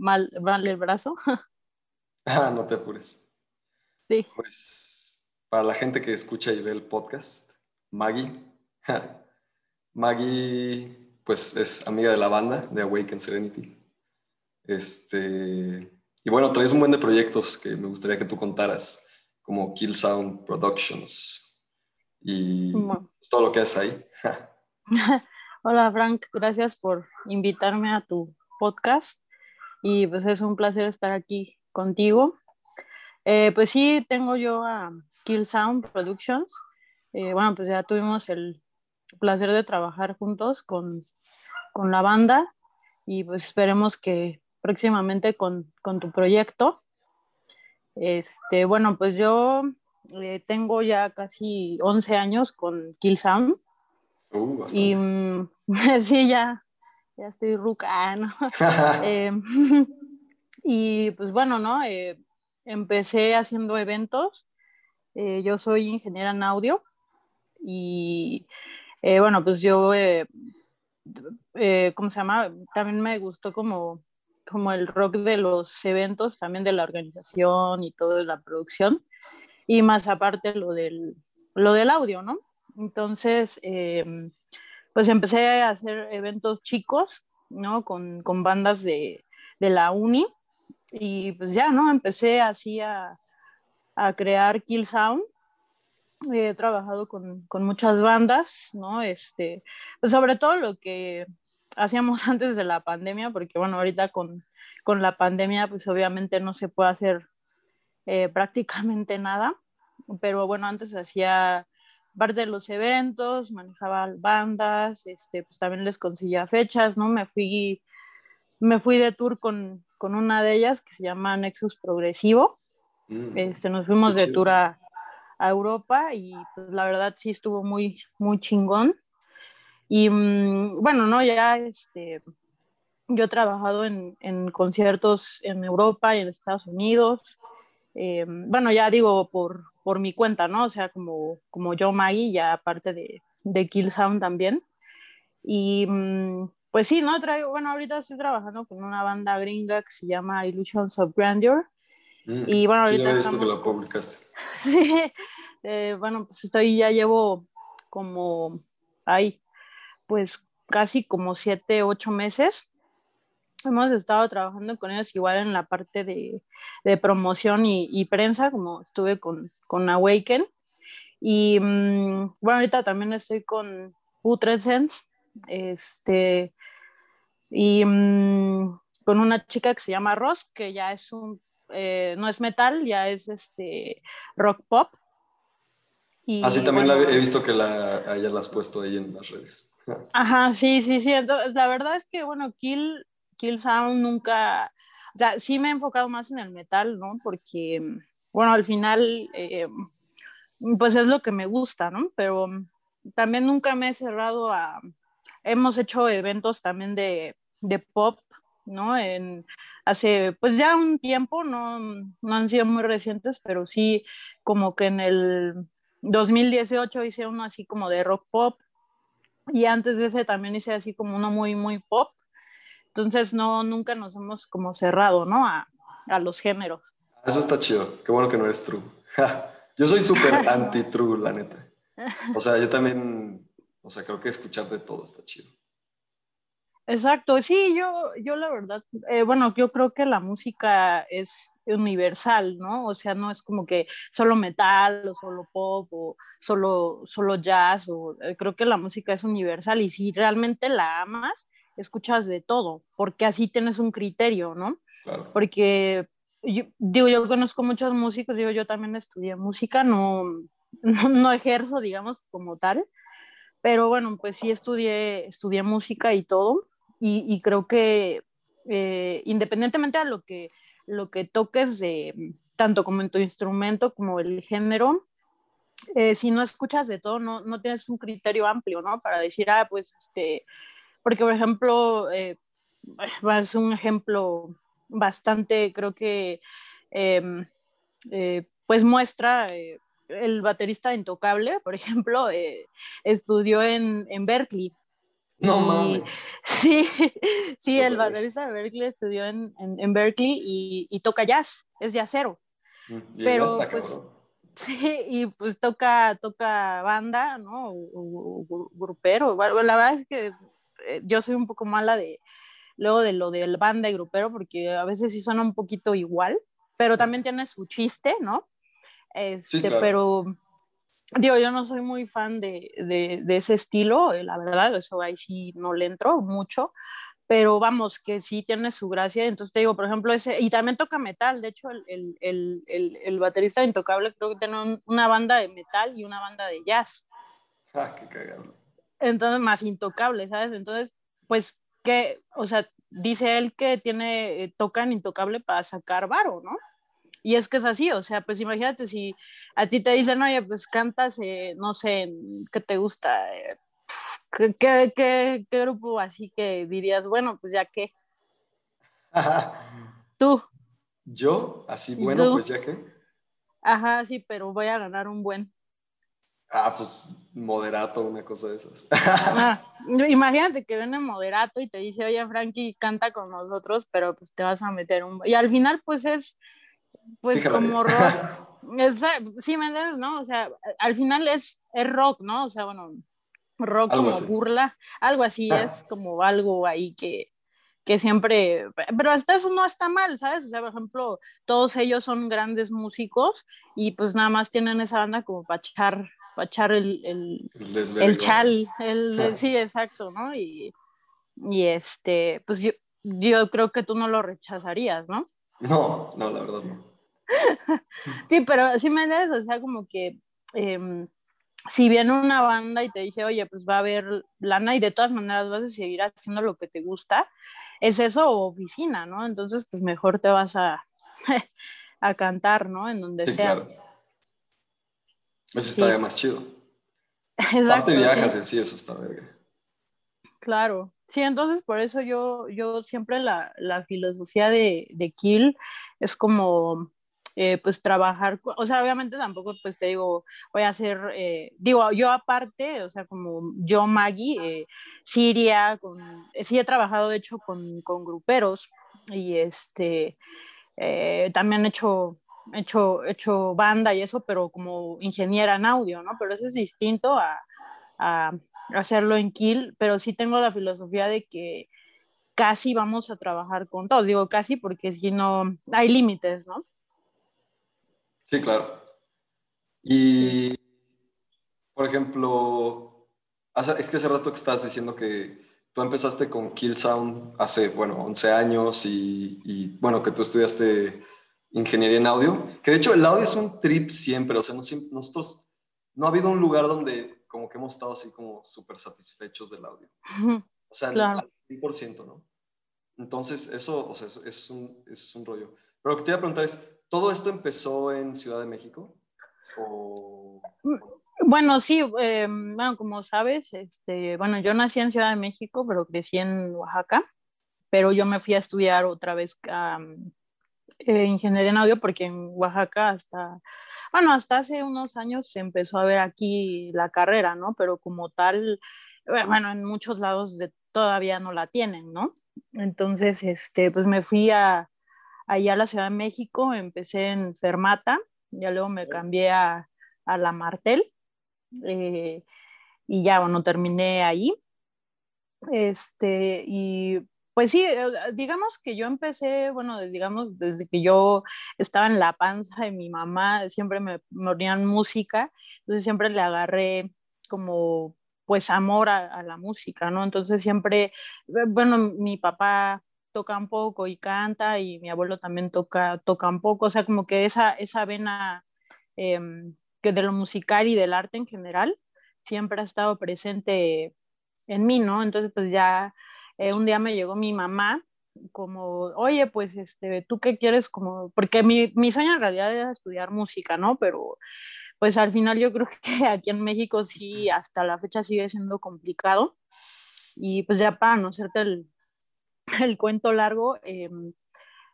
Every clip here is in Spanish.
mal, mal el brazo. Ah, no te apures. Sí. Pues para la gente que escucha y ve el podcast, Maggie. Maggie, pues es amiga de la banda de Awaken Serenity. Este, y bueno, traes un buen de proyectos que me gustaría que tú contaras, como Kill Sound Productions y todo lo que haces ahí. Hola Frank, gracias por invitarme a tu podcast y pues es un placer estar aquí contigo. Eh, pues sí, tengo yo a Kill Sound Productions. Eh, bueno, pues ya tuvimos el placer de trabajar juntos con, con la banda y pues esperemos que próximamente con, con tu proyecto. Este, bueno, pues yo eh, tengo ya casi 11 años con Kill Sound. Uh, y mm, sí, ya, ya estoy ruca, ¿no? Em, y pues bueno, ¿no? Eh, empecé haciendo eventos. Eh, yo soy ingeniera en audio y bueno, pues yo, ¿cómo se llama? También me gustó como como el rock de los eventos, también de la organización y todo de la producción, y más aparte lo del, lo del audio, ¿no? Entonces, eh, pues empecé a hacer eventos chicos, ¿no? Con, con bandas de, de, la uni, y pues ya, ¿no? Empecé así a, a crear Kill Sound. He trabajado con, con muchas bandas, ¿no? Este, pues sobre todo lo que hacíamos antes de la pandemia, porque bueno, ahorita con, con la pandemia pues obviamente no se puede hacer eh, prácticamente nada, pero bueno, antes hacía parte de los eventos, manejaba bandas, este, pues también les conseguía fechas, ¿no? Me fui, me fui de tour con, con una de ellas que se llama Nexus Progresivo. Mm, este, nos fuimos de tour a, a, Europa y pues la verdad sí estuvo muy, muy chingón. Y mm, bueno, no, ya este, yo he trabajado en, en conciertos en Europa y en Estados Unidos. Eh, bueno, ya digo por, por mi cuenta, ¿no? O sea, como, como yo, Maggie, ya aparte de, de Kill Sound también. Y mm, pues sí, ¿no? Traigo, bueno, ahorita estoy trabajando con una banda gringa que se llama Illusions of Grandeur. Mm, y bueno, ahorita. Sí, ya visto que la publicaste. sí, eh, bueno, pues estoy, ya llevo como, ahí, pues casi como siete, ocho meses. Hemos estado trabajando con ellos igual en la parte de, de promoción y, y, prensa, como estuve con, con Awaken. Y mmm, bueno, ahorita también estoy con Putrescence, este, y mmm, con una chica que se llama Ross, que ya es un, eh, no es metal, ya es este rock pop. Y, Así también bueno, la he visto que la, ya la has puesto ahí en las redes. Ajá, sí, sí, sí. Entonces, la verdad es que, bueno, Kill, Kill Sound nunca, o sea, sí me he enfocado más en el metal, ¿no? Porque, bueno, al final, eh, pues es lo que me gusta, ¿no? Pero también nunca me he cerrado a, hemos hecho eventos también de, de pop, ¿no? En, hace, pues ya un tiempo, no, no han sido muy recientes, pero sí como que en el 2018 hice uno así como de rock pop, y antes de ese también hice así como uno muy, muy pop. Entonces, no, nunca nos hemos como cerrado, ¿no? A, a los géneros. Eso está chido. Qué bueno que no eres true. yo soy súper anti-true, la neta. O sea, yo también, o sea, creo que escuchar de todo está chido. Exacto, sí, yo, yo la verdad, eh, bueno, yo creo que la música es universal, ¿no? O sea, no es como que solo metal o solo pop o solo, solo jazz, o, eh, creo que la música es universal y si realmente la amas, escuchas de todo, porque así tienes un criterio, ¿no? Claro. Porque yo, digo, yo conozco muchos músicos, digo, yo también estudié música, no, no, no ejerzo, digamos, como tal, pero bueno, pues sí estudié, estudié música y todo, y, y creo que eh, independientemente de lo que lo que toques de tanto como en tu instrumento como el género, eh, si no escuchas de todo, no, no, tienes un criterio amplio, ¿no? Para decir, ah, pues, este, porque por ejemplo, eh, es un ejemplo bastante, creo que, em, eh, pues muestra eh, el baterista intocable, por ejemplo, estudió en, en Berkeley No mames. Sí, sí, el baterista de Berkeley estudió en, en, Berkeley y, y, toca jazz, es jazzero. Mm, pero, pues, sí, y pues toca, toca banda, ¿no? O, grupero. la verdad es que eh, yo soy un poco mala de, luego de lo del banda y grupero, porque a veces sí suena un poquito igual, pero también tiene su chiste, ¿no? Este, Pero digo, yo no soy muy fan de, de, de, ese estilo, eh, la verdad, eso ahí sí no le entro mucho, pero vamos, que sí tiene su gracia, entonces te digo, por ejemplo, ese, y también toca metal, de hecho, el, el, el, el baterista Intocable creo que tiene una banda de metal y una banda de jazz. Ah, qué cagado. Entonces, más Intocable, ¿sabes? Entonces, pues, que, o sea, dice él que tiene, eh, tocan Intocable para sacar varo, ¿no? Y es que es así, o sea, pues imagínate si a ti te dicen, oye, pues cantas, eh, no sé, ¿qué te gusta? Eh, ¿qué, qué, qué, grupo así que dirías, bueno, pues ya qué? Tú. ¿Yo? Así, bueno, pues ya qué. Ajá, sí, pero voy a ganar un buen. Ah, pues moderato, una cosa de esas. Ah, imagínate que viene moderato y te dice, oye, Frankie, canta con nosotros, pero pues te vas a meter un... Y al final, pues es pues como rock. sí, ¿me entiendes? ¿No? O sea, al final es, es rock, ¿no? O sea, bueno, rock como burla, algo así ah. es como algo ahí que, que siempre, pero hasta eso no está mal, ¿sabes? O sea, por ejemplo, todos ellos son grandes músicos y pues nada más tienen esa banda como para echar, para echar el, el, el, chal, el, sí, exacto, ¿no? Y, y este, pues yo, yo creo que tú no lo rechazarías, ¿no? No, no, la verdad no. sí, pero sí me entiendes, o sea, como que em, si viene una banda y te dice, oye, pues va a haber lana y de todas maneras vas a seguir haciendo lo que te gusta, es eso o oficina, ¿no? Entonces, pues mejor te vas a, a cantar, ¿no? En donde sí, sea. Claro. Eso estaría más chido. Exacto. Aparte viajas y así, eso está verga. Claro, sí, entonces por eso yo, yo siempre la, la filosofía de, de Kill es como, eh, pues trabajar, o sea, obviamente tampoco, pues te digo, voy a hacer, eh, digo, yo aparte, o sea, como yo, Maggie, eh, Siria, con, sí he trabajado de hecho con, con gruperos y este, también he hecho, hecho, hecho banda y eso, pero como ingeniera en audio, ¿no? Pero eso es distinto a, a hacerlo en Kill, pero sí tengo la filosofía de que casi vamos a trabajar con todos. Digo casi porque si no, hay límites, ¿no? Sí, claro. Y, por ejemplo, es que hace rato que estás diciendo que tú empezaste con Kill Sound hace, bueno, 11 años y, y, bueno, que tú estudiaste ingeniería en audio, que de hecho el audio es un trip siempre, o sea, nosotros, no ha habido un lugar donde como que hemos estado así como súper satisfechos del audio. O sea, al 100%, ¿no? Entonces, eso, o sea, es, un, es un rollo. Pero lo que te iba a preguntar es, ¿todo esto empezó en Ciudad de México? Mm, bueno, sí, eh, bueno, como sabes, este, bueno, yo nací en Ciudad de México, pero crecí en Oaxaca, pero yo me fui a estudiar otra vez a eh, ingeniería en audio porque en Oaxaca hasta bueno, hasta hace unos años se empezó a ver aquí la carrera, ¿no? Pero como tal, eh, bueno, en muchos lados de, todavía no la tienen, ¿no? Entonces, este, pues me fui a, allá a la Ciudad de México, empecé en Fermata, ya luego me cambié a, a la Martel, eh, y ya, bueno, terminé ahí. Este, y pues sí, eh, digamos que yo empecé, bueno, digamos, desde que yo estaba en la panza de mi mamá, siempre me, me música, entonces siempre le agarré como pues amor a, la música, ¿no? Entonces siempre, eh, bueno, mi papá toca un poco y canta y mi abuelo también toca, toca un poco, o sea, como que esa, esa vena em, que de lo musical y del arte en general siempre ha estado presente en mí, ¿no? Entonces pues ya eh, un día me llegó mi mamá como, oye, pues, este, ¿tú qué quieres? Como, porque mi, mi sueño en realidad era estudiar música, ¿no? Pero, pues, al final yo creo que aquí en México sí, hasta la fecha sigue siendo complicado. Y pues ya para no hacerte el, el cuento largo, em,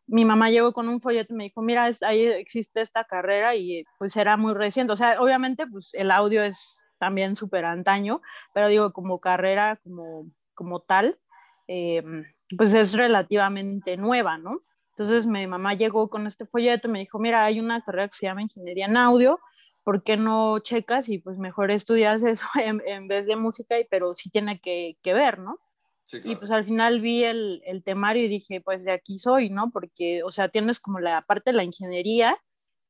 mi mamá llegó con un folleto y me dijo, mira, ahí existe esta carrera y pues era muy reciente. O sea, obviamente pues el audio es también súper antaño, pero digo, como carrera, como como tal, eh, pues es relativamente nueva, ¿no? Entonces mi mamá llegó con este folleto y me dijo, mira, hay una carrera que se llama Ingeniería en Audio, ¿por qué no checas y pues mejor estudias eso en, vez de música, pero sí tiene que, que ver, ¿no? Y pues al final vi el, el, temario y dije, pues de aquí soy, ¿no? Porque, o sea, tienes como la parte de la ingeniería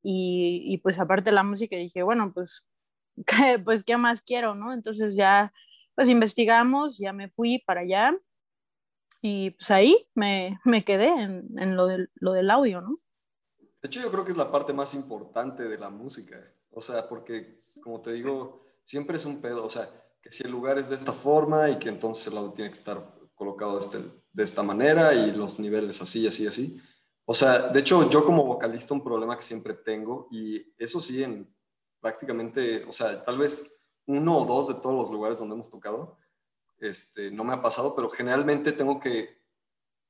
y, y pues aparte de la música, y dije, bueno, pues, ¿qué, pues, ¿qué más quiero, no? Entonces ya, pues investigamos, ya me fui para allá y pues ahí me, me quedé en, en lo, del, lo del audio, ¿no? De hecho, yo creo que es la parte más importante de la música. O sea, porque, como te digo, siempre es un pedo. O sea, que si el lugar es de esta forma y que entonces el audio tiene que estar colocado este, de esta manera y los niveles así, así, así. O sea, de hecho, yo como vocalista un problema que siempre tengo, y eso sí en prácticamente, o sea, tal vez uno o dos de todos los lugares donde hemos tocado, este, no me ha pasado, pero generalmente tengo que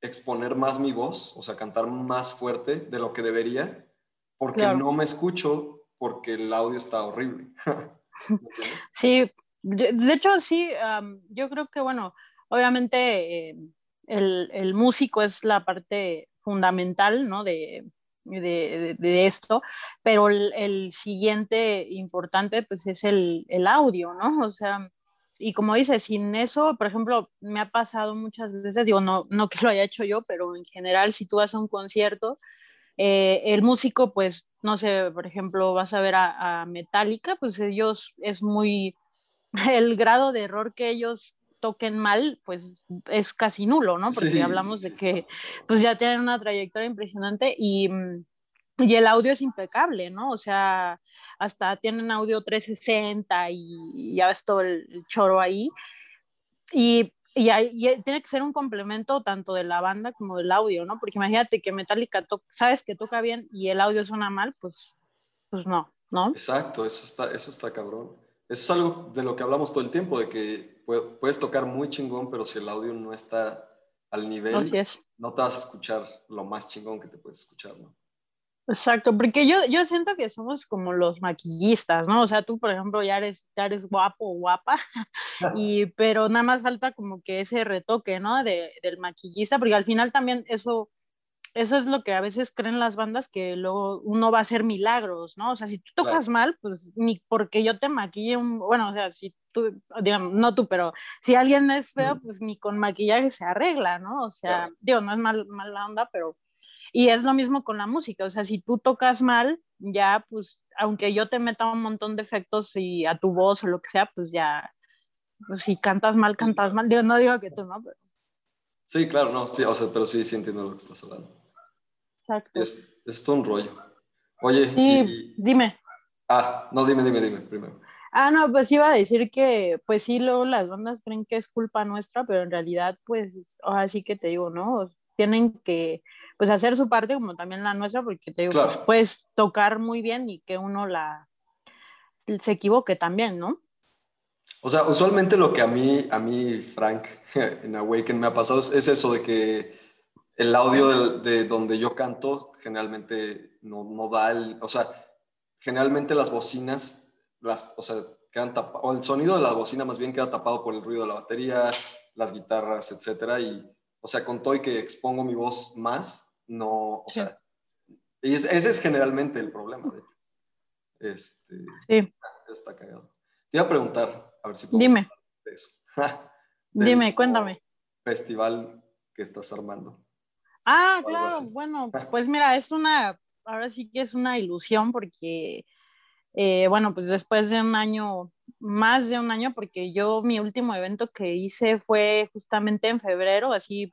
exponer más mi voz, o sea, cantar más fuerte de lo que debería, porque no me escucho porque el audio está horrible. sí, de, hecho, sí, yo creo que, bueno, obviamente eh, el, músico es la parte fundamental, ¿no? De, de, esto, pero el, siguiente importante, pues, es el, audio, ¿no? O sea, y como dices, sin eso, por ejemplo, me ha pasado muchas veces, digo, no, no que lo haya hecho yo, pero en general, si tú vas a un concierto, eh, el músico, pues, no sé, por ejemplo, vas a ver a, a Metallica, pues ellos es muy el grado de error que ellos toquen mal, pues es casi nulo, ¿no? Porque hablamos de que pues ya tienen una trayectoria impresionante y, mm, y, el audio es impecable, ¿no? O sea, hasta tienen audio 360 y ya ves todo el, choro ahí. Y, y, y, tiene que ser un complemento tanto de la banda como del audio, ¿no? Porque imagínate que Metallica sabes que toca bien y el audio suena mal, pues, pues no, ¿no? Exacto, eso está, eso está cabrón. Eso es algo de lo que hablamos todo el tiempo, de que puedes tocar muy chingón, pero si el audio no está al nivel, no te vas a escuchar lo más chingón que te puedes escuchar, ¿no? Exacto, porque yo, yo siento que somos como los maquillistas, ¿no? O sea, tú, por ejemplo, ya eres, ya eres guapo o guapa, y, pero nada más falta como que ese retoque, ¿no? De, del maquillista, porque al final también eso eso es lo que a veces creen las bandas que luego uno va a hacer milagros, ¿no? O sea, si tú tocas mal, pues ni porque yo te maquille un, bueno, o sea, si tú, digamos, no tú, pero si alguien es feo, pues ni con maquillaje se arregla, ¿no? O sea, digo, no es mal, mala onda, pero... Y es lo mismo con la música, o sea, si tú tocas mal, ya, pues, aunque yo te meta un montón de efectos y a tu voz o lo que sea, pues ya, pues si cantas mal, cantas mal. Digo, no digo que tú, ¿no? Pero... Sí, claro, no, sí, o sea, pero sí, sí entiendo lo que estás hablando. Exacto. Es, es todo un rollo. Oye. Sí, dime. Ah, no, dime, dime, dime primero. Ah, no, pues iba a decir que, pues sí, luego las bandas creen que es culpa nuestra, pero en realidad, pues, así que te digo, ¿no? Tienen que, pues, hacer su parte como también la nuestra, porque te digo, puedes tocar muy bien y que uno la, se equivoque también, ¿no? O sea, usualmente lo que a mí, a mí, Frank, en Awaken me ha pasado es eso de que el audio de, donde yo canto generalmente no, no, da el, o sea, generalmente las bocinas, las, o sea, quedan tapadas, o el sonido de la bocina más bien queda tapado por el ruido de la batería, las guitarras, etcétera, y, o sea, con todo y que expongo mi voz más, no, o sea, ese es generalmente el problema, de Este, sí. Está cagado. Te iba a preguntar, a ver si puedo Dime. De eso. Dime, cuéntame. Festival que estás armando. Ah, claro, bueno, pues mira, es una, ahora sí que es una ilusión porque, eh, bueno, pues después de un año, más de un año, porque yo mi último evento que hice fue justamente en febrero, así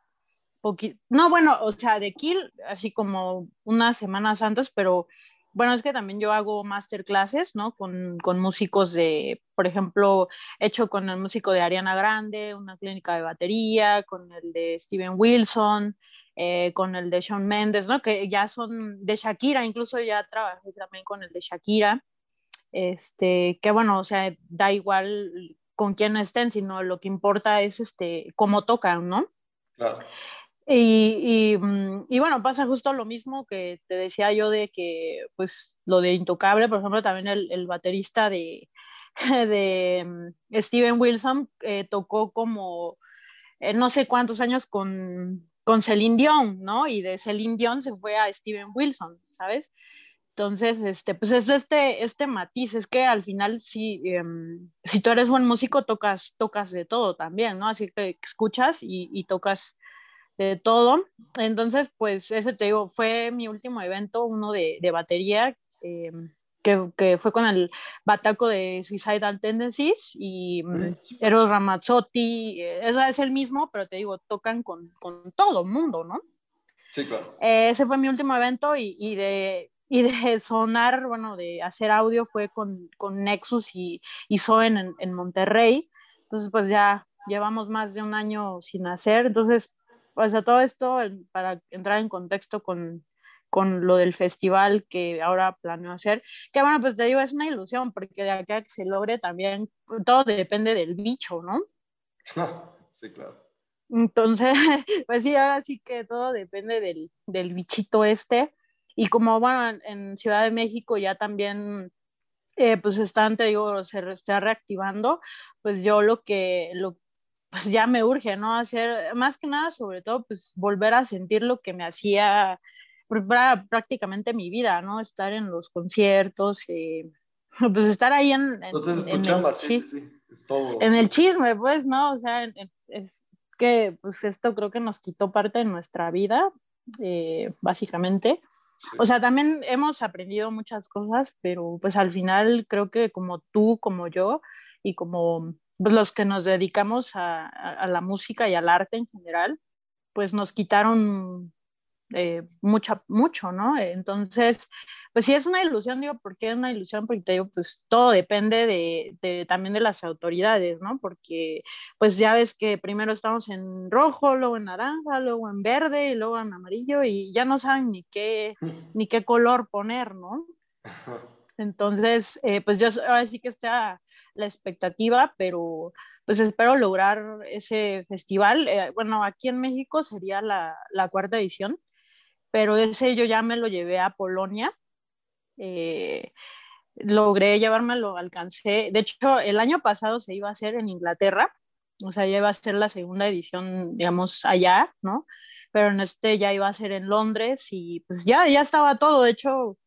poquito, no, bueno, o sea, de Kill, así como unas semanas antes, pero bueno, es que también yo hago masterclasses, ¿no? Con, con, músicos de, por ejemplo, hecho con el músico de Ariana Grande, una clínica de batería, con el de Steven Wilson, eh, con el de Shawn Mendes, ¿no? Que ya son de Shakira, incluso ya trabajé también con el de Shakira. Este, que bueno, o sea, da igual con quién estén, sino lo que importa es este, cómo tocan, ¿no? Claro. Y, y, mm, y, bueno, pasa justo lo mismo que te decía yo de que, pues, lo de Intocable, por ejemplo, también el, el baterista de, de mm, Steven Wilson eh, tocó como eh, no sé cuántos años con, con Celine Dion, ¿no? Y de Celine Dion se fue a Steven Wilson, ¿sabes? Entonces, este, pues es este, este matiz, es que al final si, em, si tú eres buen músico, tocas, tocas de todo también, ¿no? Así que escuchas y, y, tocas de todo. Entonces, pues ese te digo, fue mi último evento, uno de, de batería, eh, que, que, fue con el bataco de Suicidal Tendencies y mm, Eros Ramazzotti, eh, es el mismo, pero te digo, tocan con, con todo el mundo, ¿no? Sí, claro. Eh, ese fue mi último evento y, y de y de sonar, bueno, de hacer audio fue con, con Nexus y, y Soen en, en, Monterrey. Entonces, pues ya llevamos más de un año sin hacer. Entonces, pues a todo esto, para entrar en contexto con, con lo del festival que ahora planeo hacer, que bueno, pues te digo, es una ilusión, porque de aquí a que se logre también, todo depende del bicho, ¿no? Sí, claro. Entonces, pues sí, ahora sí que todo depende del, del bichito este. Y como, bueno, en Ciudad de México ya también, eh, pues están, te digo, se está reactivando, pues yo lo que, lo, pues ya me urge, ¿no? Hacer, más que nada, sobre todo, pues volver a sentir lo que me hacía prácticamente mi vida, ¿no? Estar en los conciertos, eh, pues estar ahí en... en Entonces es tu en chamba, sí, sí, sí, es todo. En el chisme, pues, ¿no? O sea, es que, pues esto creo que nos quitó parte de nuestra vida, eh, básicamente. O sea, también hemos aprendido muchas cosas, pero pues al final creo que como tú, como yo y como pues, los que nos dedicamos a, la música y al arte en general, pues nos quitaron eh, mucha, mucho, ¿no? Entonces, pues sí es una ilusión, digo, ¿por qué es una ilusión? Porque te digo, pues todo depende de, de, también de las autoridades, ¿no? Porque pues ya ves que primero estamos en rojo, luego en naranja, luego en verde y luego en amarillo y ya no saben ni qué, ni qué color poner, ¿no? Entonces, eh, pues yo ahora sí que está la expectativa, pero pues espero lograr ese festival. Eh, bueno, aquí en México sería la, la, cuarta edición, pero ese yo ya me lo llevé a Polonia. Eh, logré llevármelo, alcancé. De hecho, el año pasado se iba a hacer en Inglaterra, o sea, ya iba a ser la segunda edición, digamos, allá, ¿no? Pero en este ya iba a ser en Londres y pues ya, ya estaba todo. De hecho,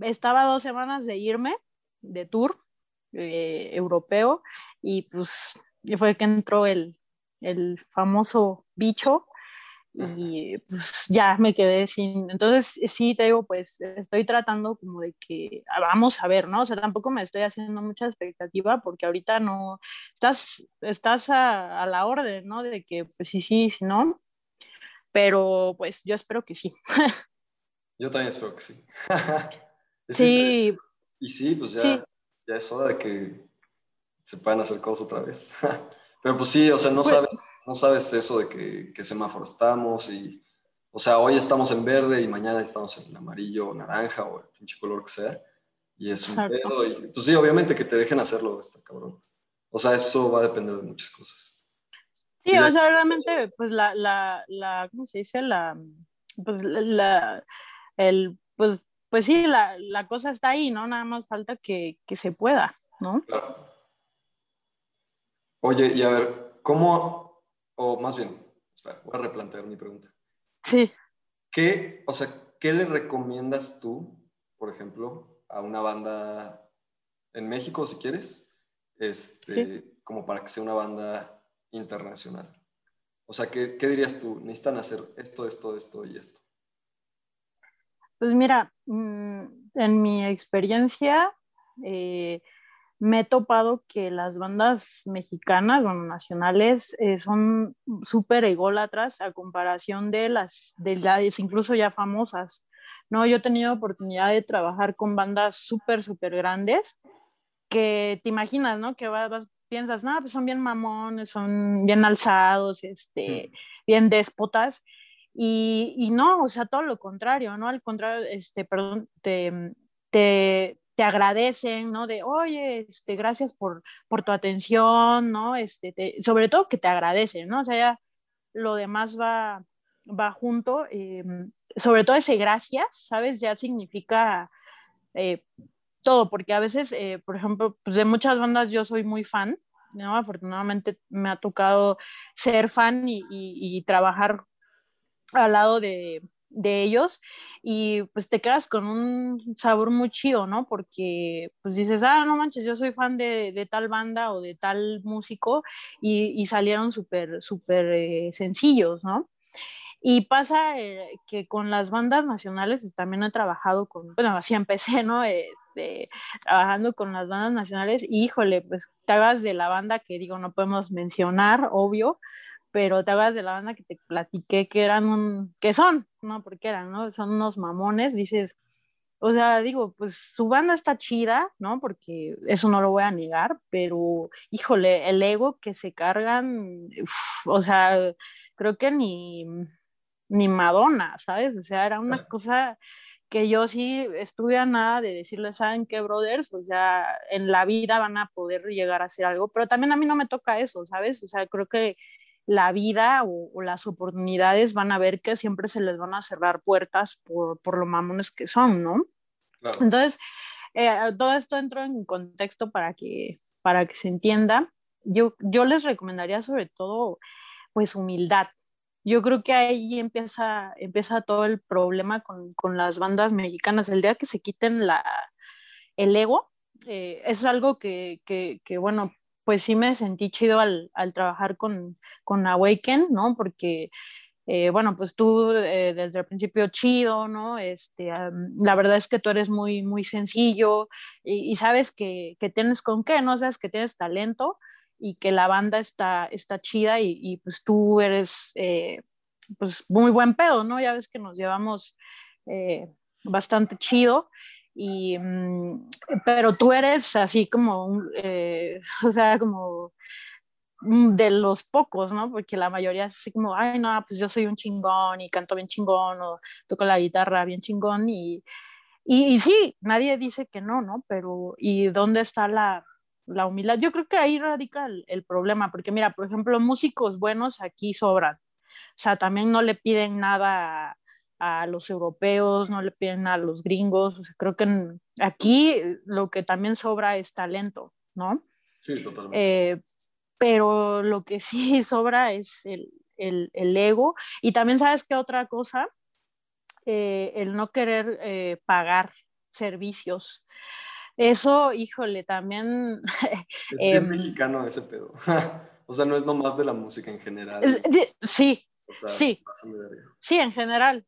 estaba dos semanas de irme de tour eh, europeo y pues fue que entró el, el famoso bicho y pues ya me quedé sin, entonces sí te digo, pues estoy tratando como de que ah, vamos a ver, ¿no? O sea, tampoco me estoy haciendo mucha expectativa porque ahorita no, estás, estás a, a la orden, ¿no? De que pues sí, sí, sí, no, pero pues yo espero que sí. Yo también espero que sí. sí. Y sí, pues ya, sí. ya es hora de que se puedan hacer cosas otra vez. Pero pues sí, o sea, no, pues, sabes, no sabes eso de que, que semáforo estamos y, o sea, hoy estamos en verde y mañana estamos en amarillo o naranja o el pinche color que sea. Y es un pedo. Y, pues sí, obviamente que te dejen hacerlo, está cabrón. O sea, eso va a depender de muchas cosas. Sí, o sea, realmente, pues la, la, la, ¿cómo se dice? La, pues la, el, pues, pues sí, la, la cosa está ahí, ¿no? Nada más falta que, que se pueda, ¿no? Claro. Oye, y a ver, ¿cómo, o más bien, espera, voy a replantear mi pregunta. Sí. ¿Qué, o sea, qué le recomiendas tú, por ejemplo, a una banda en México, si quieres, este, sí. como para que sea una banda internacional? O sea, ¿qué, ¿qué, dirías tú? Necesitan hacer esto, esto, esto y esto. Pues mira, mm, en mi experiencia, eh, me he topado que las bandas mexicanas, bueno, nacionales, eh, son súper ególatras a comparación de las, de las incluso ya famosas. No, yo he tenido oportunidad de trabajar con bandas súper, súper grandes que te imaginas, ¿no? Que vas, vas piensas, no, pues son bien mamones, son bien alzados, este, bien déspotas. Y, y, no, o sea, todo lo contrario, ¿no? Al contrario, este, perdón, te, te, te agradecen, ¿no? De, oye, este, gracias por, por tu atención, ¿no? Este, te, sobre todo que te agradecen, ¿no? O sea, ya lo demás va, va junto. Eh, sobre todo ese gracias, ¿sabes? Ya significa eh, todo, porque a veces, eh, por ejemplo, pues de muchas bandas yo soy muy fan ¿no? Afortunadamente me ha tocado ser fan y, trabajar al lado de, ellos y pues te quedas con un sabor muy chido, ¿no? Porque pues dices, ah, no manches, yo soy fan de, tal banda o de tal músico y, salieron súper, súper eh, sencillos, ¿no? Y pasa eh, que con las bandas nacionales pues, también he trabajado con, bueno, así empecé, ¿no? Este, trabajando con las bandas nacionales y híjole, pues te hagas de la banda que digo, no podemos mencionar, obvio, pero te hagas de la banda que te platiqué que eran un, que son, no porque eran, ¿no? Son unos mamones, dices, o sea, digo, pues su banda está chida, ¿no? Porque eso no lo voy a negar, pero híjole, el ego que se cargan, o sea, creo que ni ni Madonna, ¿sabes? O sea, era una cosa que yo sí estuve a nada de decirles, ¿saben qué, brothers? O sea, en la vida van a poder llegar a hacer algo, pero también a mí no me toca eso, ¿sabes? O sea, creo que la vida o, las oportunidades van a ver que siempre se les van a cerrar puertas por, por lo mamones que son, ¿no? Entonces, eh, todo esto entró en contexto para que, para que se entienda. Yo, yo les recomendaría sobre todo, pues, humildad, yo creo que ahí empieza, empieza todo el problema con, con las bandas mexicanas. El día que se quiten la, el ego, eh, es algo que, que, que, bueno, pues sí me sentí chido al, al trabajar con, con Awaken, ¿no? Porque, eh, bueno, pues tú eh, desde el principio chido, ¿no? Este, la verdad es que tú eres muy, muy sencillo y, y sabes que, que, tienes con qué, ¿no? Sabes que tienes talento y que la banda está, está chida y, pues tú eres eh, pues muy buen pedo, ¿no? Ya ves que nos llevamos eh, bastante chido. Y, mm, pero tú eres así como, eh, o sea, como de los pocos, ¿no? Porque la mayoría es así como, ay, no, pues yo soy un chingón y canto bien chingón o toco la guitarra bien chingón y, y, y sí, nadie dice que no, ¿no? Pero ¿y dónde está la, la humildad. Yo creo que ahí radica el, problema, porque mira, por ejemplo, músicos buenos aquí sobran. O sea, también no le piden nada a, los europeos, no le piden a los gringos. O sea, creo que aquí lo que también sobra es talento, ¿no? Sí, totalmente. Eh, pero lo que sí sobra es el, ego. Y también sabes qué otra cosa, eh, el no querer eh, pagar servicios. Eso, híjole, también... Es bien em, mexicano ese pedo. o sea, no es nomás de la música en general. sí, sí. Sí, en general.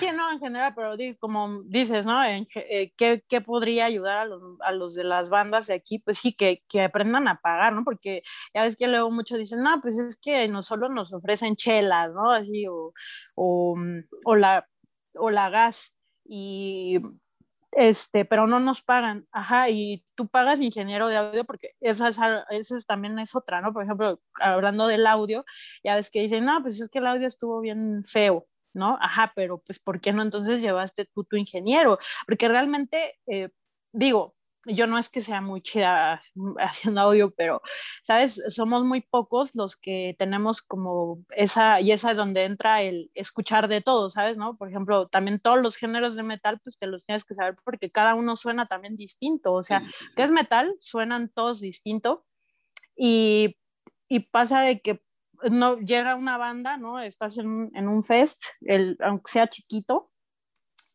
Sí, no, en general, pero como dices, ¿no? Eh, ¿qué, ¿qué, podría ayudar a los, a los, de las bandas de aquí? Pues sí, que, que, aprendan a pagar, ¿no? Porque ya ves que luego muchos dicen, no, pues es que no solo nos ofrecen chelas, ¿no? Así, o, o, o la, o la gas. Y este, pero no nos pagan, ajá, y tú pagas ingeniero de audio porque esa, eso también es otra, ¿no? Por ejemplo, hablando del audio, ya ves que dicen, no, pues es que el audio estuvo bien feo, ¿no? Ajá, pero pues ¿por qué no entonces llevaste tú tu ingeniero? Porque realmente, eh, digo, yo no es que sea muy chida haciendo audio, pero, ¿sabes? Somos muy pocos los que tenemos como esa, y esa es donde entra el escuchar de todo, ¿sabes? ¿No? Por ejemplo, también todos los géneros de metal, pues te los tienes que saber porque cada uno suena también distinto, o sea, ¿qué es metal? Suenan todos distinto y, y pasa de que no llega una banda, ¿no? Estás en, en un fest, el, aunque sea chiquito,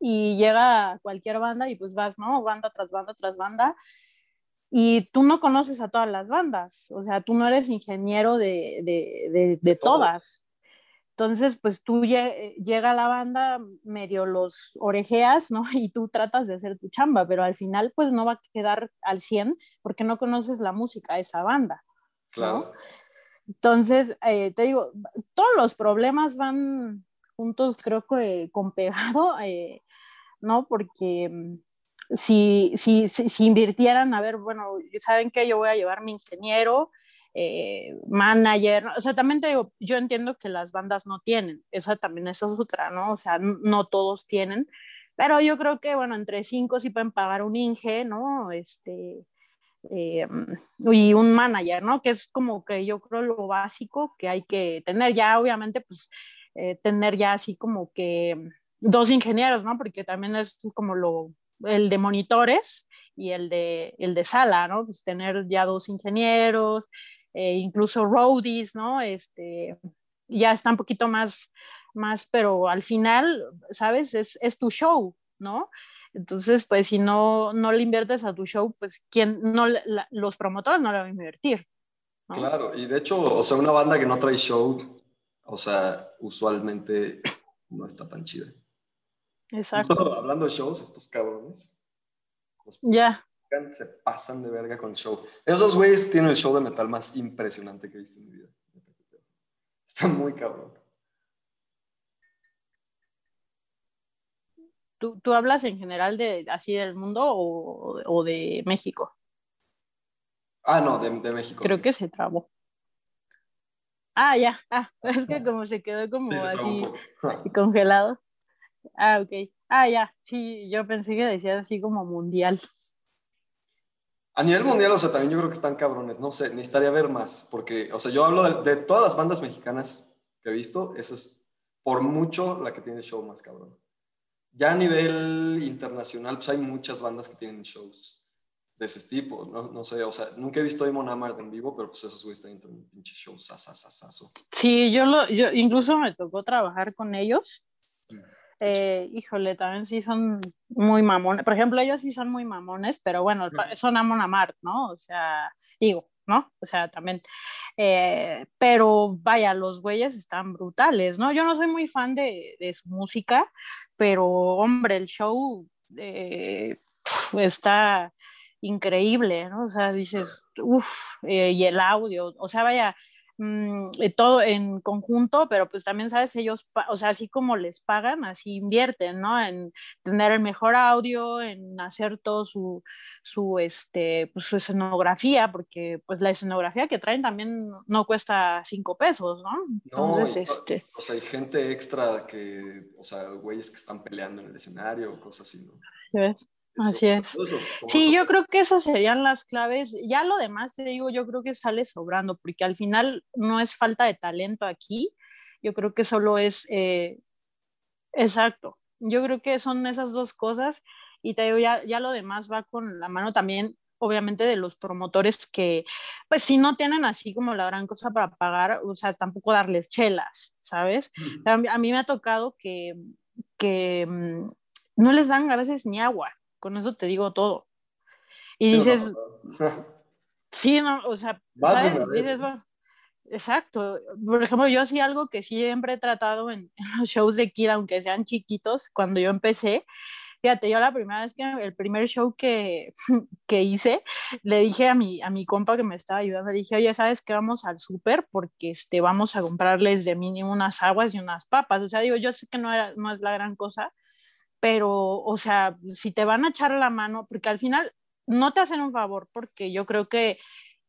y llega cualquier banda y pues vas, ¿no? Banda tras banda tras banda. Y tú no conoces a todas las bandas, o sea, tú no eres ingeniero de, de, de, todas. Entonces, pues tú llega la banda, medio los orejeas, ¿no? Y tú tratas de hacer tu chamba, pero al final, pues no va a quedar al 100 porque no conoces la música de esa banda. Claro. Entonces, eh, te digo, todos los problemas van puntos creo que con pegado, eh, ¿no? Porque mm, si, si, si, invirtieran, a ver, bueno, saben que yo voy a llevar mi ingeniero, eh, manager, o sea, también te digo, yo entiendo que las bandas no tienen, esa también es otra, ¿no? O sea, no todos tienen, pero yo creo que, bueno, entre cinco sí pueden pagar un Inge, ¿no? Este, eh, y un manager, ¿no? Que es como que yo creo lo básico que hay que tener. Ya obviamente, pues eh, tener ya así como que dos ingenieros, ¿no? Porque también es como lo, el de monitores y el de, el de sala, ¿no? Pues tener ya dos ingenieros, eh, incluso roadies, ¿no? Este, ya está un poquito más, más, pero al final, ¿sabes? Es, es tu show, ¿no? Entonces, pues si no, no le inviertes a tu show, pues ¿quién, no, los promotores no le van a invertir. Claro, y de hecho, o sea, una banda que no trae show, o sea, usualmente no está tan chida. Exacto. hablando de shows, estos cabrones. Ya. Se pasan de verga con el show. Esos güeyes tienen el show de metal más impresionante que he visto en mi vida. Está muy cabrón. ¿Tú, ¿Tú, hablas en general de así del mundo o, o de México? Ah, no, de, de, México. Creo que se trabó. Ah, ya. Ah, es que como se quedó como así congelado. Ah, ok. Ah, ya. Sí, yo pensé que decía así como mundial. A nivel mundial, o sea, también yo creo que están cabrones. No sé, necesitaría ver más. Porque, o sea, yo hablo de, de todas las bandas mexicanas que he visto, esa es por mucho la que tiene el show más cabrón. Ya a nivel internacional, pues hay muchas bandas que tienen shows de ese tipo, ¿no? No sé, o sea, nunca he visto a Amon Amarth en vivo, pero pues esos güeyes también un pinche show sasasasazo. Sí, yo, lo, yo incluso me tocó trabajar con ellos. Eh, híjole, también sí son muy mamones. Por ejemplo, ellos sí son muy mamones, pero bueno, son Amon Amarth, ¿no? O sea, digo, ¿no? O sea, también. Eh, pero vaya, los güeyes están brutales, ¿no? Yo no soy muy fan de, de su música, pero hombre, el show eh, está increíble, ¿no? O sea, dices, uff, eh, y el audio, o sea, vaya, Mm, eh, todo en conjunto, pero pues también sabes, ellos, o sea, así como les pagan, así invierten, ¿no? En tener el mejor audio, en hacer todo su, su, este, pues, su escenografía, porque pues la escenografía que traen también no cuesta cinco pesos, ¿no? Entonces, este... O sea, hay gente extra que, o sea, güeyes que están peleando en el escenario, cosas así, ¿no? ¿Ves? Así es. Sí, yo creo que esas serían las claves. Ya lo demás, te digo, yo creo que sale sobrando, porque al final no es falta de talento aquí, yo creo que solo es, eh, exacto, yo creo que son esas dos cosas y te digo, ya, ya lo demás va con la mano también, obviamente, de los promotores que, pues si no tienen así como la gran cosa para pagar, o sea, tampoco darles chelas, ¿sabes? A mí me ha tocado que, que mm, no les dan a veces ni agua con eso te digo todo. Y dices, sí, no, o sea, Dices, exacto. Por ejemplo, yo sí algo que siempre he tratado en, los shows de Kira, aunque sean chiquitos, cuando yo empecé, fíjate, yo la primera vez que, el primer show que, que hice, le dije a mi, a mi compa que me estaba ayudando, le dije, oye, ¿sabes qué? Vamos al súper porque este, vamos a comprarles de mínimo unas aguas y unas papas. O sea, digo, yo sé que no, era, no es la gran cosa, pero, o sea, si te van a echar la mano, porque al final no te hacen un favor, porque yo creo que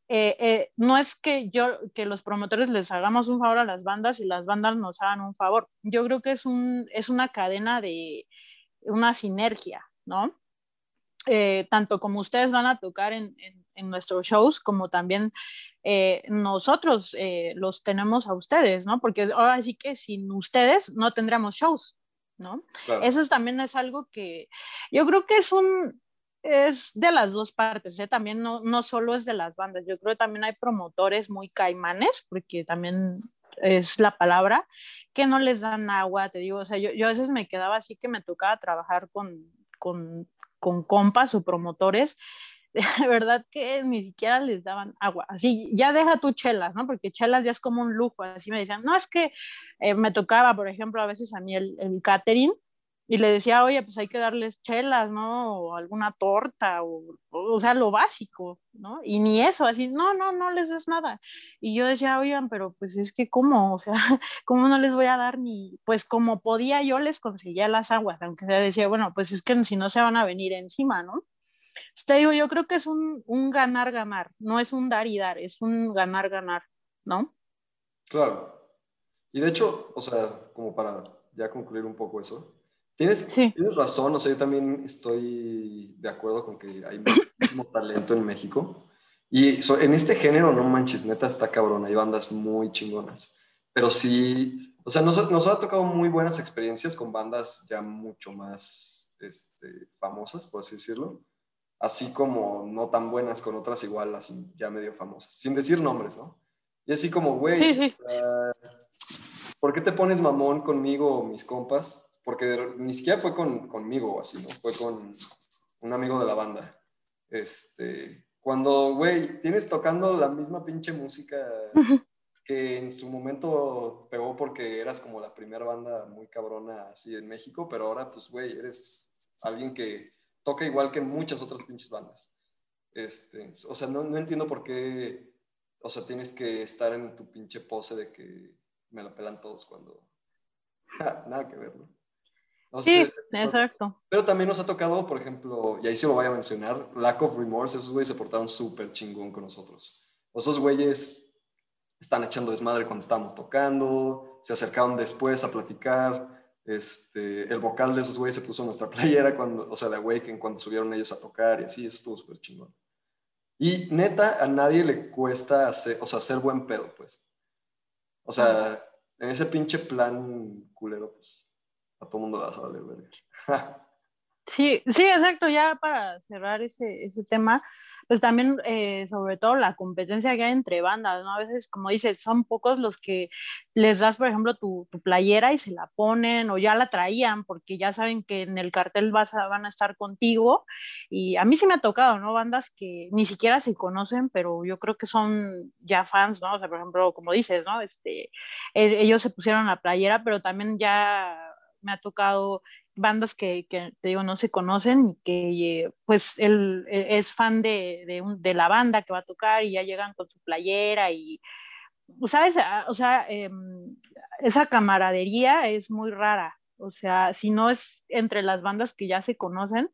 eh, eh, no es que yo, que los promotores les hagamos un favor a las bandas y las bandas nos hagan un favor. Yo creo que es, un, es una cadena de una sinergia, ¿no? Eh, tanto como ustedes van a tocar en, en, nuestros shows, como también nosotros los tenemos a ustedes, ¿no? Porque ahora sí que sin ustedes no tendríamos shows. ¿No? Eso también es algo que yo creo que es un, es de las dos partes, ¿eh? también no, no solo es de las bandas, yo creo que también hay promotores muy caimanes, porque también es la palabra, que no les dan agua, te digo, o sea, yo, yo a veces me quedaba así que me tocaba trabajar con, con, con compas o promotores de verdad que ni siquiera les daban agua. Así, ya deja tu chelas, ¿no? Porque chelas ya es como un lujo. Así me decían, no, es que eh, me tocaba, por ejemplo, a veces a mí el, el, catering y le decía, oye, pues hay que darles chelas, ¿no? O alguna torta, o, o, sea, lo básico, ¿no? Y ni eso, así, no, no, no les des nada. Y yo decía, oigan, pero pues es que, ¿cómo? O sea, ¿cómo no les voy a dar ni, pues como podía yo les conseguía las aguas, aunque sea decía, bueno, pues es que si no se van a venir encima, ¿no? Te digo, yo creo que es un, un ganar-ganar, no es un dar y dar, es un ganar-ganar, ¿no? Claro. Y de hecho, o sea, como para ya concluir un poco eso, tienes, tienes razón, o sea, yo también estoy de acuerdo con que hay muchísimo talento en México. Y en este género, no manches, neta está cabrón, hay bandas muy chingonas. Pero sí, o sea, nos, nos ha tocado muy buenas experiencias con bandas ya mucho más este, famosas, por así decirlo así como no tan buenas con otras igual, así ya medio famosas, sin decir nombres, ¿no? Y así como, güey, ¿por qué te pones mamón conmigo o mis compas? Porque ni siquiera fue con, conmigo así, ¿no? Fue con un amigo de la banda. Este, cuando, güey, tienes tocando la misma pinche música que en su momento pegó porque eras como la primera banda muy cabrona así en México, pero ahora, pues, güey, eres alguien que toca igual que muchas otras pinches bandas. Este, o sea, no, no entiendo por qué, o sea, tienes que estar en tu pinche pose de que me la pelan todos cuando... Nada que ver, ¿no? sí, exacto. Pero también nos ha tocado, por ejemplo, y ahí se lo voy a mencionar, Lack of Remorse, esos güeyes se portaron súper chingón con nosotros. Esos güeyes están echando desmadre cuando estábamos tocando, se acercaron después a platicar. Este, el vocal de esos güeyes se puso en nuestra playera, cuando, o sea, de Awaken, cuando subieron ellos a tocar y así, eso estuvo súper chingón. Y neta, a nadie le cuesta hacer, o sea, hacer buen pedo, pues. O sea, en ese pinche plan culero, pues a todo mundo la vas a valer Sí, sí, exacto. Ya para cerrar ese, ese tema, pues también, eh, sobre todo, la competencia que hay entre bandas, ¿no? A veces, como dices, son pocos los que les das, por ejemplo, tu, tu, playera y se la ponen o ya la traían porque ya saben que en el cartel vas a, van a estar contigo. Y a mí sí me ha tocado, ¿no? Bandas que ni siquiera se conocen, pero yo creo que son ya fans, ¿no? O sea, por ejemplo, como dices, ¿no? Este, e, ellos se pusieron la playera, pero también ya me ha tocado bandas que, que, te digo, no se conocen que pues él e, es fan de, de, de, la banda que va a tocar y ya llegan con su playera y, ¿sabes? Ah, o sea, em, esa camaradería es muy rara. O sea, si no es entre las bandas que ya se conocen,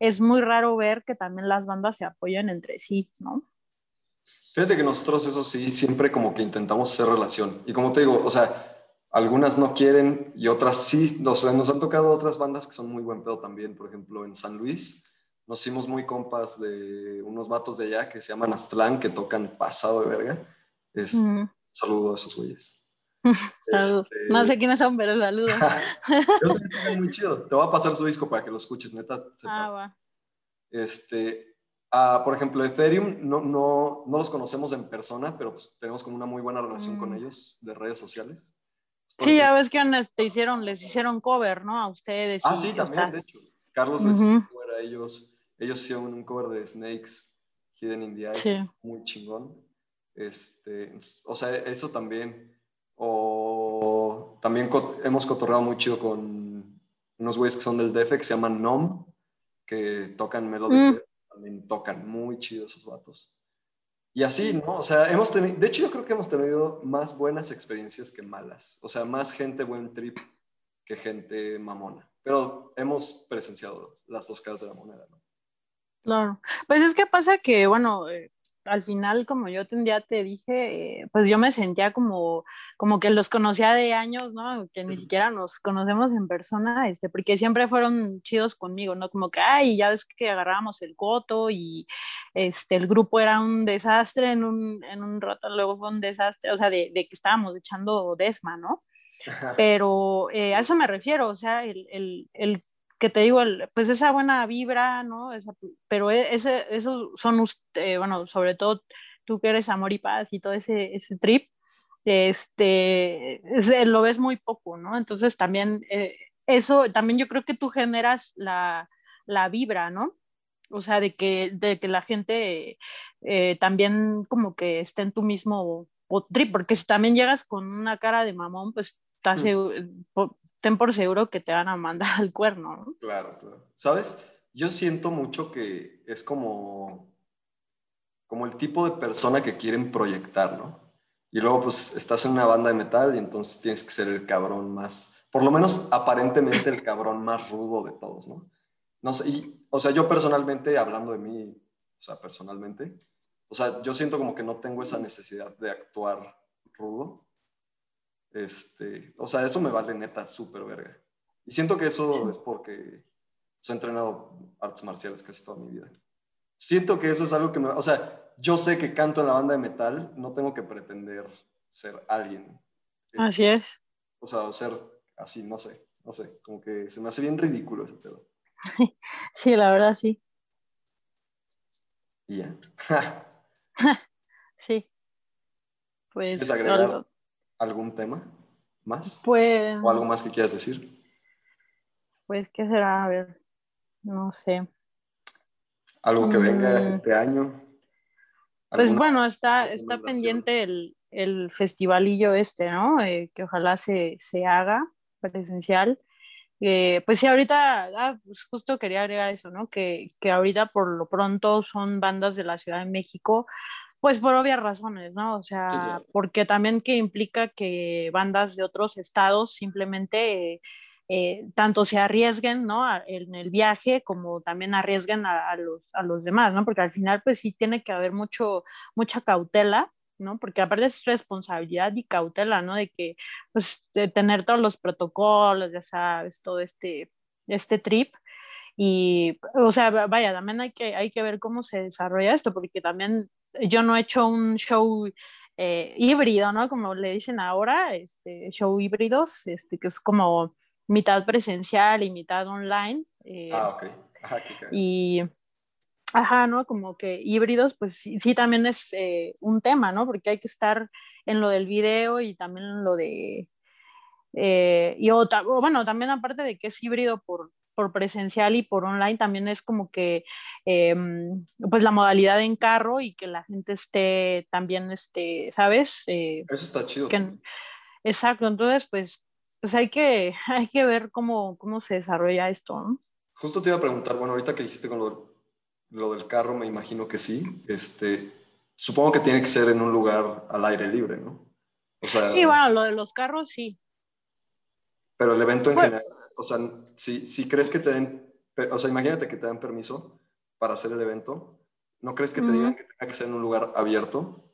es muy raro ver que también las bandas se apoyan entre sí, ¿no? Fíjate que nosotros eso sí, siempre como que intentamos hacer relación. Y como te digo, o sea, algunas no quieren y otras sí. nos han tocado otras bandas que son muy buen pedo también. Por ejemplo, en San Luis nos hicimos muy compas de unos vatos de allá que se llaman Aztlán, que tocan pasado de verga. Es, Un saludo a esos güeyes. Saludos. Este, no sé quiénes son, pero saludos. muy chido. Te voy a pasar su disco para que lo escuches, neta. ah, va. Este, ah, por ejemplo, Ethereum, no, no, no, los conocemos en persona, pero pues tenemos como una muy buena relación con mm. ellos de redes sociales. Sí, ya ves que te hicieron, les hicieron cover, ¿no? A ustedes. Ah, sí, también, de hecho. Carlos les hizo cover a ellos. Ellos hicieron un cover de Snakes, Hidden in the Ice, muy chingón. Este, o sea, eso también. O también hemos cotorreado muy chido con unos güeyes que son del DF que se llaman NOM, que tocan Melody. Mm. También tocan muy chido esos vatos. Y así, ¿no? O sea, hemos tenido, de hecho yo creo que hemos tenido más buenas experiencias que malas. O sea, más gente buen trip que gente mamona. Pero hemos presenciado las dos caras de la moneda, ¿no? Claro. Pues es que pasa que, bueno, eh, al final, como yo ya te dije, eh, pues yo me sentía como, como que los conocía de años, ¿no? Que ni siquiera nos conocemos en persona, este, porque siempre fueron chidos conmigo, ¿no? Como que, ay, ya ves que agarrábamos el coto y este, el grupo era un desastre en un, en un rato, luego fue un desastre, o sea, de, de que estábamos echando desma, ¿no? Pero eh, a eso me refiero, o sea, el, el, el que te digo, pues esa buena vibra, ¿no? pero e, ese, esos son, eh, bueno, sobre todo tú que eres amor y paz y todo ese, ese trip, este, lo ves muy poco, ¿no? Entonces también eh, eso, también yo creo que tú generas la, la vibra, ¿no? O sea, de que, de que la gente eh, también como que esté en tu mismo trip, porque si también llegas con una cara de mamón, pues estás, mm ten por seguro que te van a mandar al cuerno. ¿no? Claro, claro. ¿Sabes? Yo siento mucho que es como, como el tipo de persona que quieren proyectar, ¿no? Y luego pues estás en una banda de metal y entonces tienes que ser el cabrón más, por lo menos aparentemente el cabrón más rudo de todos, ¿no? No sé, y, o sea, yo personalmente, hablando de mí, o sea, personalmente, o sea, yo siento como que no tengo esa necesidad de actuar rudo, este, o sea, eso me vale neta súper verga. Y siento que eso es porque pues, he entrenado artes marciales casi toda mi vida. Siento que eso es algo que me... O sea, yo sé que canto en la banda de metal, no tengo que pretender ser alguien. así es. O sea, ser así, no sé, no sé, como que se me hace bien ridículo ese pedo. Sí, la verdad sí. Y ya. sí. Pues, ¿Quieres agregar algún tema más? Pues. ¿O algo más que quieras decir? Pues, ¿qué será? A ver, no sé. ¿Algo que venga mm. este año? Pues bueno, está, está pendiente el, el festivalillo este, ¿no? Eh, que ojalá se, se, haga presencial. Eh, pues sí, ahorita, ah, pues justo quería agregar eso, ¿no? Que, que ahorita por lo pronto son bandas de la Ciudad de México, pues por obvias razones, ¿no? O sea, porque también que implica que bandas de otros estados simplemente... Eh, tanto se arriesguen ¿no? en el viaje como también arriesguen a, los, a, los, demás, ¿no? porque al final pues sí tiene que haber mucho, mucha cautela ¿no? Porque aparte es responsabilidad y cautela, ¿no? De que, pues, de tener todos los protocolos, ya sabes, todo este, este trip. Y, o sea, vaya, también hay que, hay que ver cómo se desarrolla esto, porque también yo no he hecho un show eh, híbrido, ¿no? Como le dicen ahora, este, show híbridos, este, que es como mitad presencial y mitad online. Eh, ah, ok. y Ajá, ¿no? Como que híbridos, pues sí, sí también es eh, un tema, ¿no? Porque hay que estar en lo del video y también en lo de... Eh, y o, bueno, también aparte de que es híbrido por, por presencial y por online, también es como que em, pues la modalidad en carro y que la gente esté también, este, ¿sabes? Eh, Eso está chido. exacto, entonces pues, pues hay, que, hay que ver cómo, cómo se desarrolla esto, ¿no? Justo te iba a preguntar, bueno, ahorita que dijiste con lo lo del carro me imagino que sí. Este, supongo que tiene que ser en un lugar al aire libre, ¿no? O sea, sí, bueno, lo de los carros sí. Pero el evento en general, o sea, si, si crees que te den, o sea, imagínate que te dan permiso para hacer el evento, ¿no crees que te digan que tenga que ser en un lugar abierto?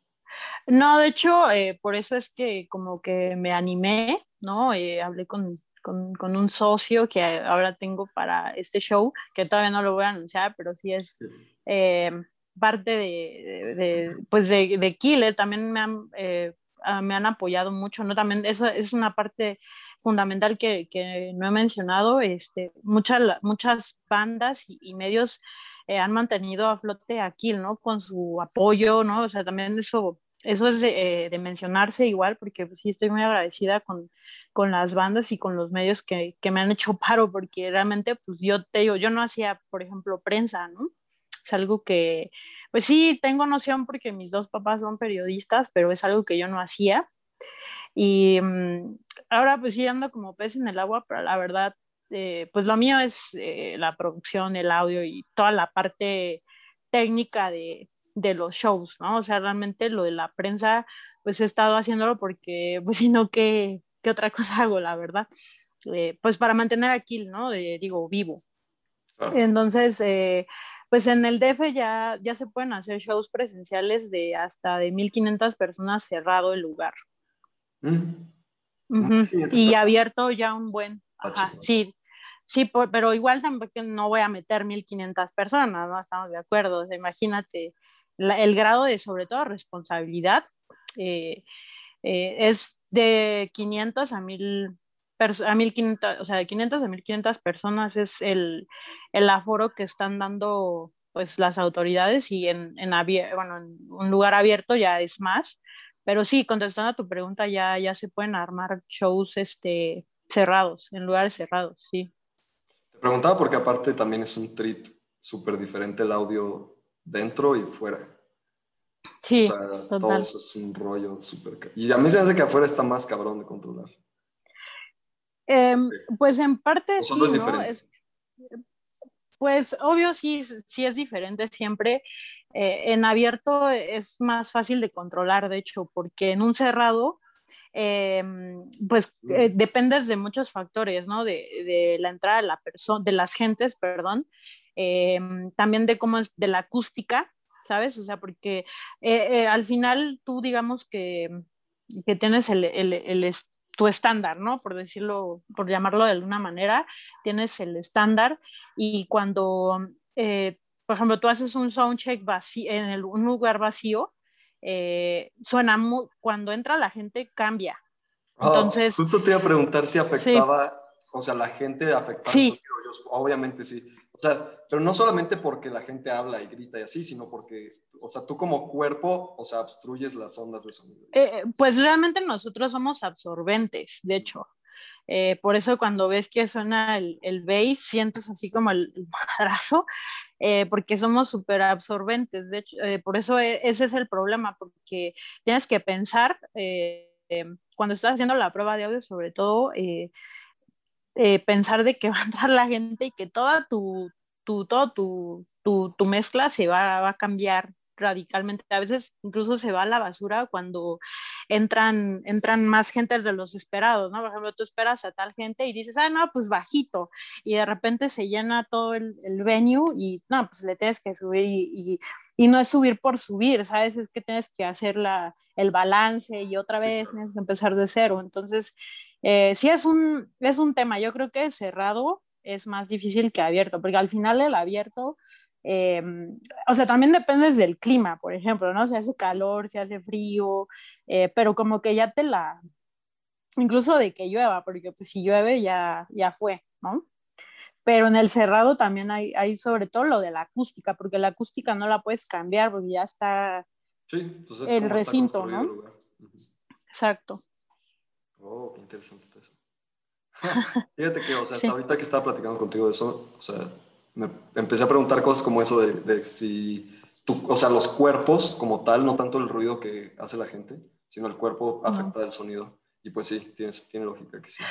No, de hecho, eh, por eso es que como que me animé, ¿no? Eh, hablé con con, con, un socio que ahora tengo para este show, que todavía no lo voy a anunciar, pero sí es eh, parte de, de, pues de, de Killer, también me han, eh, ah, me han apoyado mucho, ¿no? También esa es una parte fundamental que, que no he mencionado, este, muchas, muchas bandas y, medios eh, han mantenido a flote a Kill, ¿no? Con su apoyo, ¿no? O sea, también eso, eso es de, de mencionarse igual, porque sí estoy muy agradecida con con las bandas y con los medios que, que, me han hecho paro, porque realmente, pues yo te digo, yo no hacía, por ejemplo, prensa, ¿no? Es algo que, pues sí, tengo noción porque mis dos papás son periodistas, pero es algo que yo no hacía. Y mm, ahora pues sí ando como pez en el agua, pero la verdad, eh, pues lo mío es eh, la producción, el audio y toda la parte técnica de, de los shows, ¿no? O sea, realmente lo de la prensa, pues he estado haciéndolo porque, pues si no, que ¿qué otra cosa hago, la verdad? Eh, pues para mantener aquí, ¿no? digo, vivo. Entonces, eh, pues en el DF ya, ya se pueden hacer shows presenciales de hasta de 1500 personas cerrado el lugar. Mm. Y abierto ya un buen. Ajá, sí, sí, pero igual tampoco no voy a meter 1500 personas, ¿no? Estamos de acuerdo. imagínate el grado de, sobre todo, responsabilidad. Eh, es de 500 a 1000 a 1500, o sea, de 500 a 1500 personas es el, el, aforo que están dando pues las autoridades y en, en, bueno, en un lugar abierto ya es más. Pero sí, contestando a tu pregunta, ya, ya se pueden armar shows este, cerrados, en lugares cerrados, sí. Te preguntaba porque aparte también es un trip súper diferente el audio dentro y fuera. Sí, o sea, todo eso es un rollo súper... Y a mí se me hace que afuera está más cabrón de controlar. Em, pues en parte sí, ¿no? Es, pues obvio sí, sí es diferente siempre. Eh, en abierto es más fácil de controlar, de hecho, porque en un cerrado, em, pues mm. eh, dependes de muchos factores, ¿no? De, de la entrada de, la de las gentes, perdón, em, también de cómo es de la acústica, ¿sabes? O sea, porque eh, al final tú digamos que, que tienes el, el, tu estándar, ¿no? Por decirlo, por llamarlo de alguna manera, tienes el estándar y cuando, eh, por ejemplo, tú haces un soundcheck vacío, en un lugar vacío, suena muy, cuando entra la gente cambia. Ah, Entonces, justo te iba a preguntar si afectaba, o sea, la gente afectaba sí. obviamente sí. Sea, pero no solamente porque la gente habla y grita y así, sino porque, o sea, tú como cuerpo, o sea, obstruyes las ondas de sonido. Eh, pues realmente nosotros somos absorbentes, de hecho. Eh, por eso cuando ves que suena el, el bass, sientes así como el, madrazo, eh, porque somos súper absorbentes. De hecho, por eso e, ese es el problema, porque tienes que pensar, cuando estás haciendo la prueba de audio, sobre todo, pensar de que va a entrar la gente y que toda tu, tu, todo tu, tu, tu mezcla se va, va, a cambiar radicalmente. A veces incluso se va a la basura cuando entran, entran más gente de los esperados, ¿no? Por ejemplo, tú esperas a tal gente y dices, ah, no, pues bajito, y de repente se llena todo el, el venue y no, pues le tienes que subir y, y, y, no es subir por subir, ¿sabes? Es que tienes que hacer la, el balance y otra vez tienes que empezar de cero. Entonces, eh, sí es un, es un tema, yo creo que cerrado es más difícil que abierto, porque al final el abierto, eh, o sea, también depende del clima, por ejemplo, ¿no? Si hace calor, si hace frío, eh, pero como que ya te la, incluso de que llueva, porque pues si llueve ya, ya fue, ¿no? Pero en el cerrado también hay, hay sobre todo lo de la acústica, porque la acústica no la puedes cambiar porque ya está sí, pues el recinto, ¿no? Exacto. Oh, qué interesante está eso. Fíjate que, o sea, hasta ahorita que estaba platicando contigo de eso, o sea, me empecé a preguntar cosas como eso de, de, si, tú, o sea, los cuerpos como tal, no tanto el ruido que hace la gente, sino el cuerpo afecta el sonido. Y pues sí, tiene, tiene lógica que sí.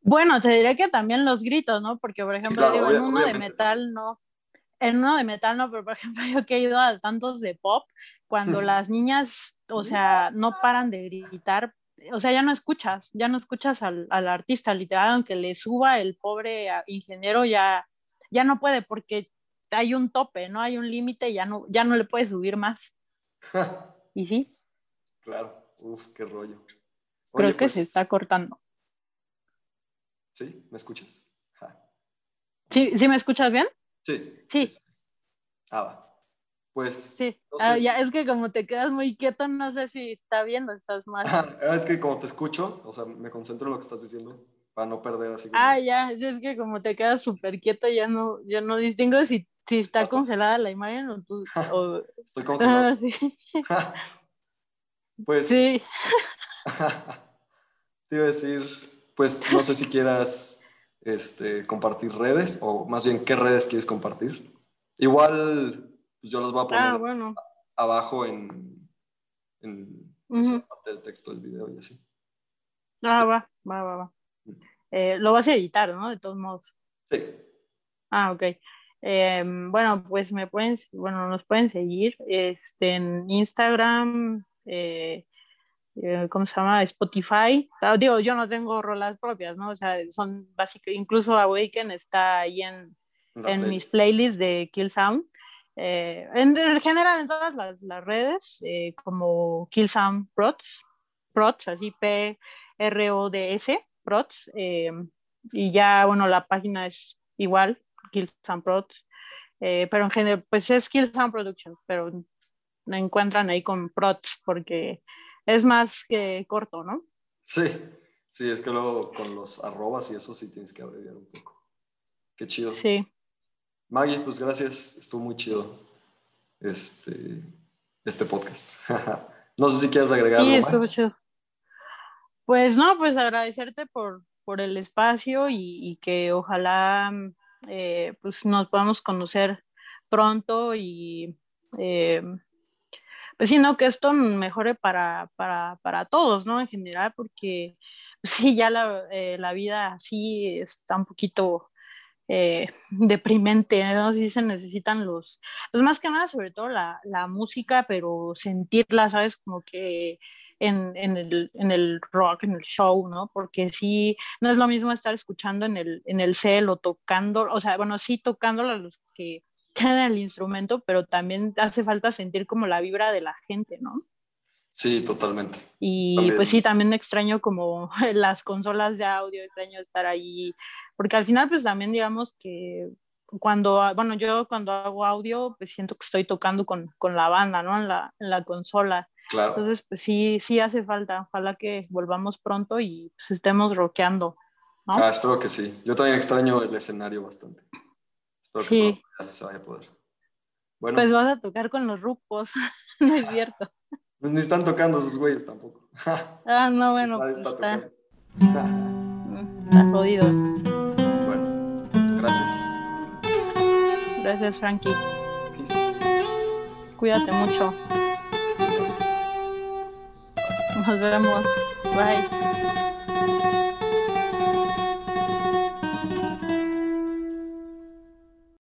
Bueno, te diré que también los gritos, ¿no? Porque, por ejemplo, sí, claro, digo, en uno obviamente. de metal no, en uno de metal no, pero por ejemplo, yo que he ido a tantos de pop, cuando las niñas, o sea, no paran de gritar, o sea, ya no escuchas, ya no escuchas al, al, artista, literal, aunque le suba el pobre ingeniero, ya, ya no puede porque hay un tope, ¿no? Hay un límite, ya no, ya no le puede subir más. ¿Y sí? Claro, uf, qué rollo. Oye, Creo que pues... se está cortando. ¿Sí? ¿Me escuchas? ¿Sí, ¿Sí me escuchas bien? Sí. Sí. sí. Ah, va. Pues. Sí, entonces... ah, ya es que como te quedas muy quieto, no sé si está bien o estás mal. es que como te escucho, o sea, me concentro en lo que estás diciendo para no perder así. Como... Ah, ya, es que como te quedas súper quieto, ya no, ya no distingo si, si está ah, congelada la imagen o tú. O... Estoy congelado. Ah, sí. pues. Sí. te iba a decir, pues no sé si quieras este, compartir redes o más bien qué redes quieres compartir. Igual pues yo los voy a poner ah, bueno. abajo en, en uh -huh. parte del texto del video y así. Ah, va, va, va, va. Eh, lo vas a editar, ¿no? De todos modos. Sí. Ah, ok. Eh, bueno, pues me pueden, bueno, nos pueden seguir este, en Instagram, eh, eh, ¿cómo se llama? Spotify. Digo, yo no tengo rolas propias, ¿no? O sea, son básicamente, incluso Awaken está ahí en, en mis playlists de Kill Sound. Eh, en, en, general en todas las, las redes, eh, como Killsound Prods, Prods, así P-R-O-D-S, Prods, eh, y ya, bueno, la página es igual, Killsound Prods, eh, pero en general, pues es Killsound Production, pero me encuentran ahí con Prods porque es más que corto, ¿no? Sí, sí, es que luego con los arrobas y eso sí tienes que abreviar un poco. Qué chido. Sí. Maggie, pues gracias, estuvo muy chido este, este podcast. no sé si quieres agregar sí, algo estuvo más. chido. Pues no, pues agradecerte por, por el espacio y, y que ojalá eh, pues nos podamos conocer pronto y eh, pues sí, no, que esto mejore para, para, para todos, ¿no? En general, porque sí, ya la, eh, la vida así está un poquito eh, deprimente, ¿no? Sí se necesitan los, pues más que nada, sobre todo la, la música, pero sentirla, ¿sabes? Como que en, en, el, en el rock, en el show, ¿no? Porque sí, no es lo mismo estar escuchando en el, en el cel o tocando, o sea, bueno, sí tocándolo a los que tienen el instrumento, pero también hace falta sentir como la vibra de la gente, ¿no? Sí, totalmente. Y también. pues sí, también extraño como las consolas de audio, extraño estar ahí, porque al final pues también digamos que cuando, bueno, yo cuando hago audio pues siento que estoy tocando con, con la banda, ¿no? En la, en la consola. Claro. Entonces pues sí, sí hace falta, ojalá que volvamos pronto y pues estemos rockeando, ¿no? Ah, espero que sí. Yo también extraño el escenario bastante. Espero que Sí. ya se vaya a poder. Bueno, Pues pues, vas a tocar con los rucos, no es cierto. Ni están tocando esos güeyes tampoco. Ah, no, bueno, Nadie pues está mm, está jodido. bueno, gracias. Gracias, Frankie. Cuídate mucho. Nos vemos. Bye.